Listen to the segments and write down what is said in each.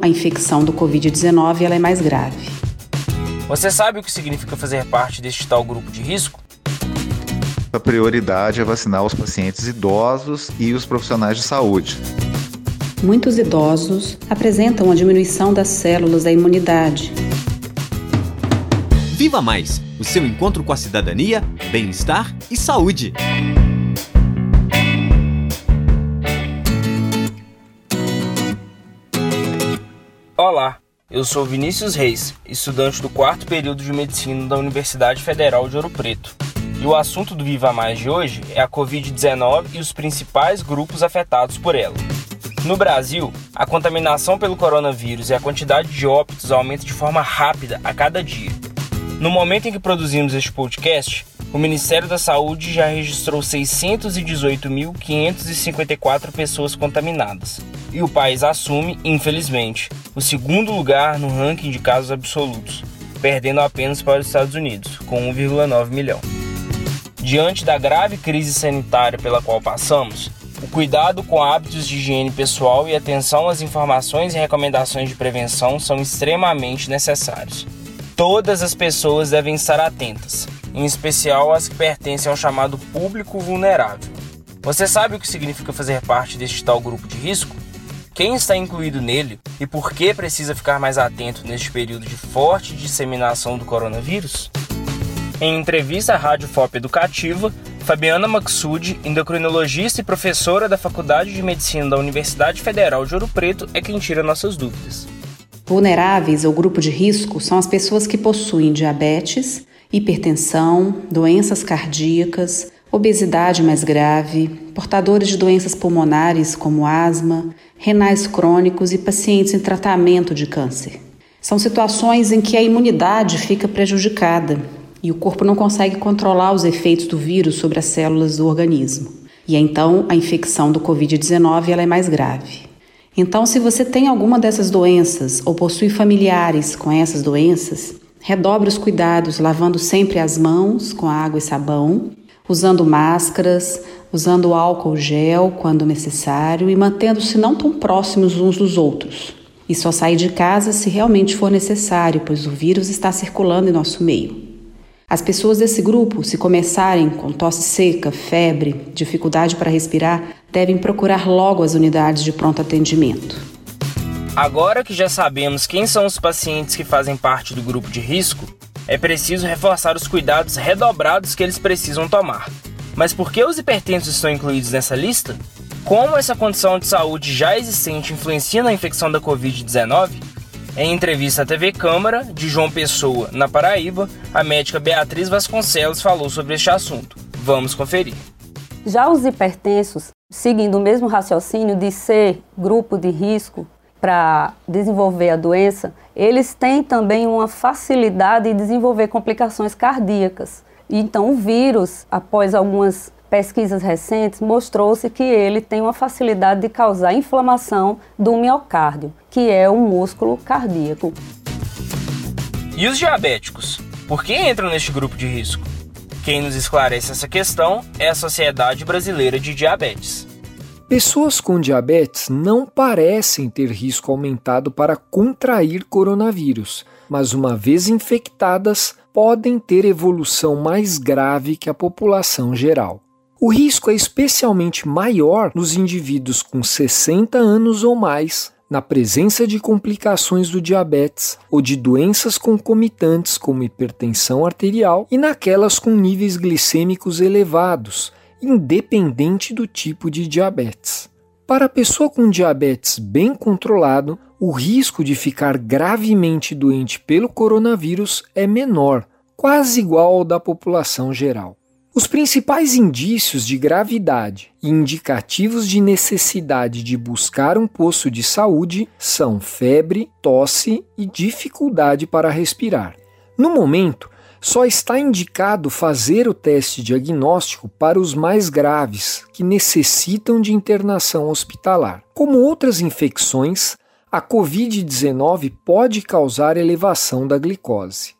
a infecção do Covid-19 ela é mais grave. Você sabe o que significa fazer parte deste tal grupo de risco? A prioridade é vacinar os pacientes idosos e os profissionais de saúde. Muitos idosos apresentam a diminuição das células da imunidade. Viva Mais o seu encontro com a cidadania, bem-estar e saúde. Eu sou Vinícius Reis, estudante do quarto período de medicina da Universidade Federal de Ouro Preto. E o assunto do Viva Mais de hoje é a Covid-19 e os principais grupos afetados por ela. No Brasil, a contaminação pelo coronavírus e a quantidade de óbitos aumenta de forma rápida a cada dia. No momento em que produzimos este podcast, o Ministério da Saúde já registrou 618.554 pessoas contaminadas. E o país assume, infelizmente, o segundo lugar no ranking de casos absolutos, perdendo apenas para os Estados Unidos, com 1,9 milhão. Diante da grave crise sanitária pela qual passamos, o cuidado com hábitos de higiene pessoal e atenção às informações e recomendações de prevenção são extremamente necessários. Todas as pessoas devem estar atentas, em especial as que pertencem ao chamado público vulnerável. Você sabe o que significa fazer parte deste tal grupo de risco? Quem está incluído nele e por que precisa ficar mais atento neste período de forte disseminação do coronavírus? Em entrevista à Rádio FOP Educativa, Fabiana Maxud, endocrinologista e professora da Faculdade de Medicina da Universidade Federal de Ouro Preto, é quem tira nossas dúvidas. Vulneráveis ou grupo de risco são as pessoas que possuem diabetes, hipertensão, doenças cardíacas, obesidade mais grave, portadores de doenças pulmonares como asma, renais crônicos e pacientes em tratamento de câncer. São situações em que a imunidade fica prejudicada e o corpo não consegue controlar os efeitos do vírus sobre as células do organismo. E então a infecção do Covid-19 é mais grave. Então, se você tem alguma dessas doenças ou possui familiares com essas doenças, redobre os cuidados lavando sempre as mãos com água e sabão, usando máscaras, usando álcool gel quando necessário e mantendo-se não tão próximos uns dos outros. E só sair de casa se realmente for necessário, pois o vírus está circulando em nosso meio. As pessoas desse grupo, se começarem com tosse seca, febre, dificuldade para respirar, devem procurar logo as unidades de pronto atendimento. Agora que já sabemos quem são os pacientes que fazem parte do grupo de risco, é preciso reforçar os cuidados redobrados que eles precisam tomar. Mas por que os hipertensos estão incluídos nessa lista? Como essa condição de saúde já existente influencia na infecção da Covid-19? Em entrevista à TV Câmara, de João Pessoa, na Paraíba, a médica Beatriz Vasconcelos falou sobre este assunto. Vamos conferir. Já os hipertensos, seguindo o mesmo raciocínio de ser grupo de risco para desenvolver a doença, eles têm também uma facilidade em desenvolver complicações cardíacas. Então, o vírus, após algumas pesquisas recentes, mostrou-se que ele tem uma facilidade de causar inflamação do miocárdio, que é o músculo cardíaco. E os diabéticos? Por que entram neste grupo de risco? Quem nos esclarece essa questão é a Sociedade Brasileira de Diabetes. Pessoas com diabetes não parecem ter risco aumentado para contrair coronavírus, mas uma vez infectadas, podem ter evolução mais grave que a população geral. O risco é especialmente maior nos indivíduos com 60 anos ou mais, na presença de complicações do diabetes ou de doenças concomitantes como hipertensão arterial e naquelas com níveis glicêmicos elevados, independente do tipo de diabetes. Para a pessoa com diabetes bem controlado, o risco de ficar gravemente doente pelo coronavírus é menor, quase igual ao da população geral. Os principais indícios de gravidade e indicativos de necessidade de buscar um posto de saúde são febre, tosse e dificuldade para respirar. No momento, só está indicado fazer o teste diagnóstico para os mais graves, que necessitam de internação hospitalar. Como outras infecções, a Covid-19 pode causar elevação da glicose.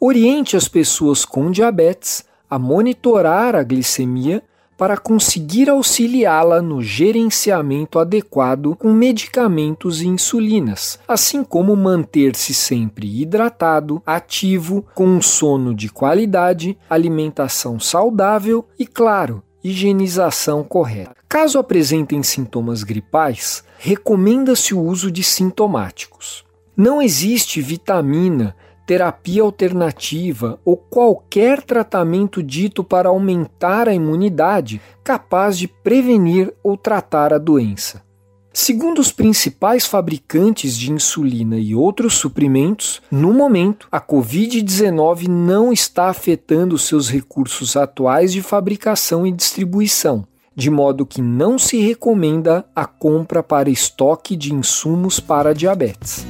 Oriente as pessoas com diabetes a monitorar a glicemia para conseguir auxiliá-la no gerenciamento adequado com medicamentos e insulinas, assim como manter-se sempre hidratado, ativo, com um sono de qualidade, alimentação saudável e, claro, higienização correta. Caso apresentem sintomas gripais, recomenda-se o uso de sintomáticos. Não existe vitamina, terapia alternativa ou qualquer tratamento dito para aumentar a imunidade capaz de prevenir ou tratar a doença. Segundo os principais fabricantes de insulina e outros suprimentos, no momento, a Covid-19 não está afetando seus recursos atuais de fabricação e distribuição, de modo que não se recomenda a compra para estoque de insumos para diabetes.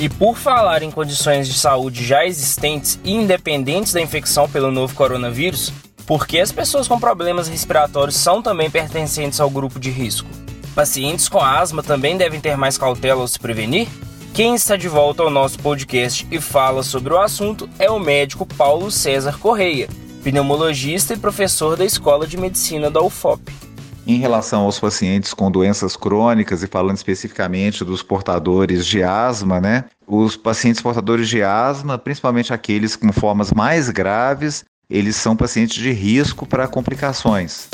E por falar em condições de saúde já existentes e independentes da infecção pelo novo coronavírus, por que as pessoas com problemas respiratórios são também pertencentes ao grupo de risco? Pacientes com asma também devem ter mais cautela ao se prevenir? Quem está de volta ao nosso podcast e fala sobre o assunto é o médico Paulo César Correia, pneumologista e professor da Escola de Medicina da UFOP. Em relação aos pacientes com doenças crônicas e falando especificamente dos portadores de asma, né? Os pacientes portadores de asma, principalmente aqueles com formas mais graves, eles são pacientes de risco para complicações.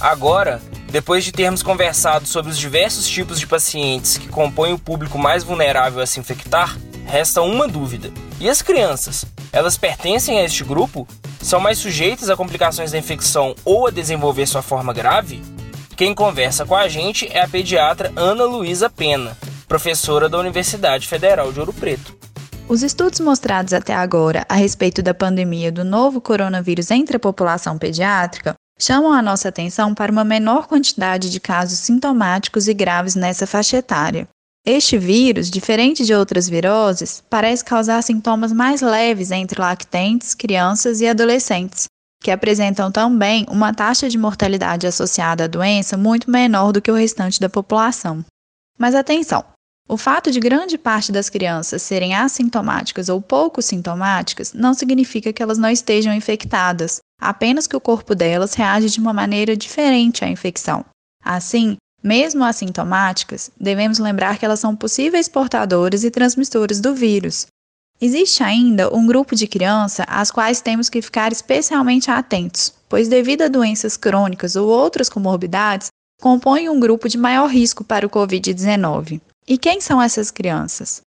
Agora, depois de termos conversado sobre os diversos tipos de pacientes que compõem o público mais vulnerável a se infectar, resta uma dúvida. E as crianças? Elas pertencem a este grupo? São mais sujeitas a complicações da infecção ou a desenvolver sua forma grave? Quem conversa com a gente é a pediatra Ana Luísa Pena, professora da Universidade Federal de Ouro Preto. Os estudos mostrados até agora a respeito da pandemia do novo coronavírus entre a população pediátrica chamam a nossa atenção para uma menor quantidade de casos sintomáticos e graves nessa faixa etária. Este vírus, diferente de outras viroses, parece causar sintomas mais leves entre lactentes, crianças e adolescentes, que apresentam também uma taxa de mortalidade associada à doença muito menor do que o restante da população. Mas atenção! O fato de grande parte das crianças serem assintomáticas ou pouco sintomáticas não significa que elas não estejam infectadas, apenas que o corpo delas reage de uma maneira diferente à infecção. Assim, mesmo assintomáticas, devemos lembrar que elas são possíveis portadoras e transmissoras do vírus. Existe ainda um grupo de crianças às quais temos que ficar especialmente atentos, pois, devido a doenças crônicas ou outras comorbidades, compõem um grupo de maior risco para o Covid-19. E quem são essas crianças?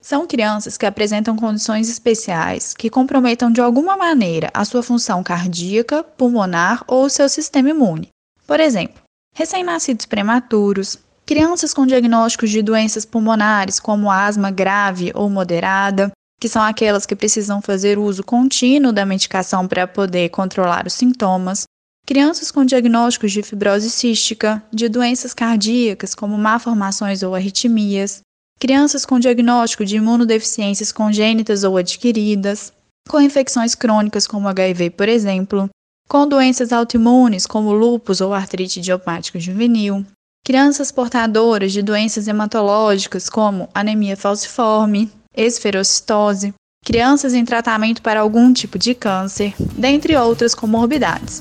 São crianças que apresentam condições especiais que comprometam de alguma maneira a sua função cardíaca, pulmonar ou seu sistema imune. Por exemplo, recém-nascidos prematuros, crianças com diagnósticos de doenças pulmonares como asma grave ou moderada, que são aquelas que precisam fazer uso contínuo da medicação para poder controlar os sintomas, Crianças com diagnósticos de fibrose cística, de doenças cardíacas como malformações ou arritmias, crianças com diagnóstico de imunodeficiências congênitas ou adquiridas, com infecções crônicas como HIV, por exemplo, com doenças autoimunes como lúpus ou artrite idiopática juvenil, crianças portadoras de doenças hematológicas como anemia falciforme, esferocitose, crianças em tratamento para algum tipo de câncer, dentre outras comorbidades.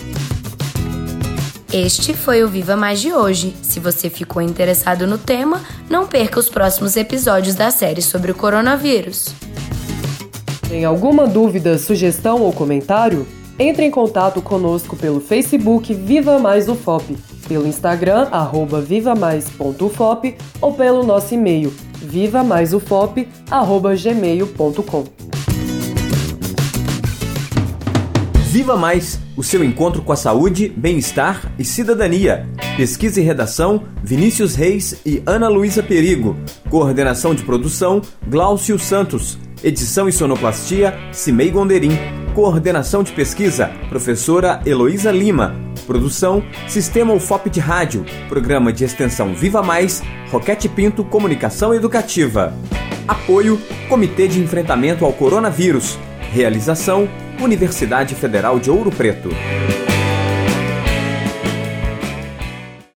Este foi o Viva Mais de hoje. Se você ficou interessado no tema, não perca os próximos episódios da série sobre o coronavírus. Tem alguma dúvida, sugestão ou comentário? Entre em contato conosco pelo Facebook Viva Mais UFOP, pelo Instagram arroba vivamais.ufop ou pelo nosso e-mail vivamaisufop@gmail.com. Viva Mais, o seu encontro com a saúde, bem-estar e cidadania. Pesquisa e redação, Vinícius Reis e Ana Luísa Perigo. Coordenação de produção, Glaucio Santos. Edição e sonoplastia, Cimei Gonderim. Coordenação de pesquisa, professora Heloísa Lima. Produção, Sistema UFOP de Rádio. Programa de extensão Viva Mais, Roquete Pinto Comunicação Educativa. Apoio, Comitê de Enfrentamento ao Coronavírus. Realização, Universidade Federal de Ouro Preto.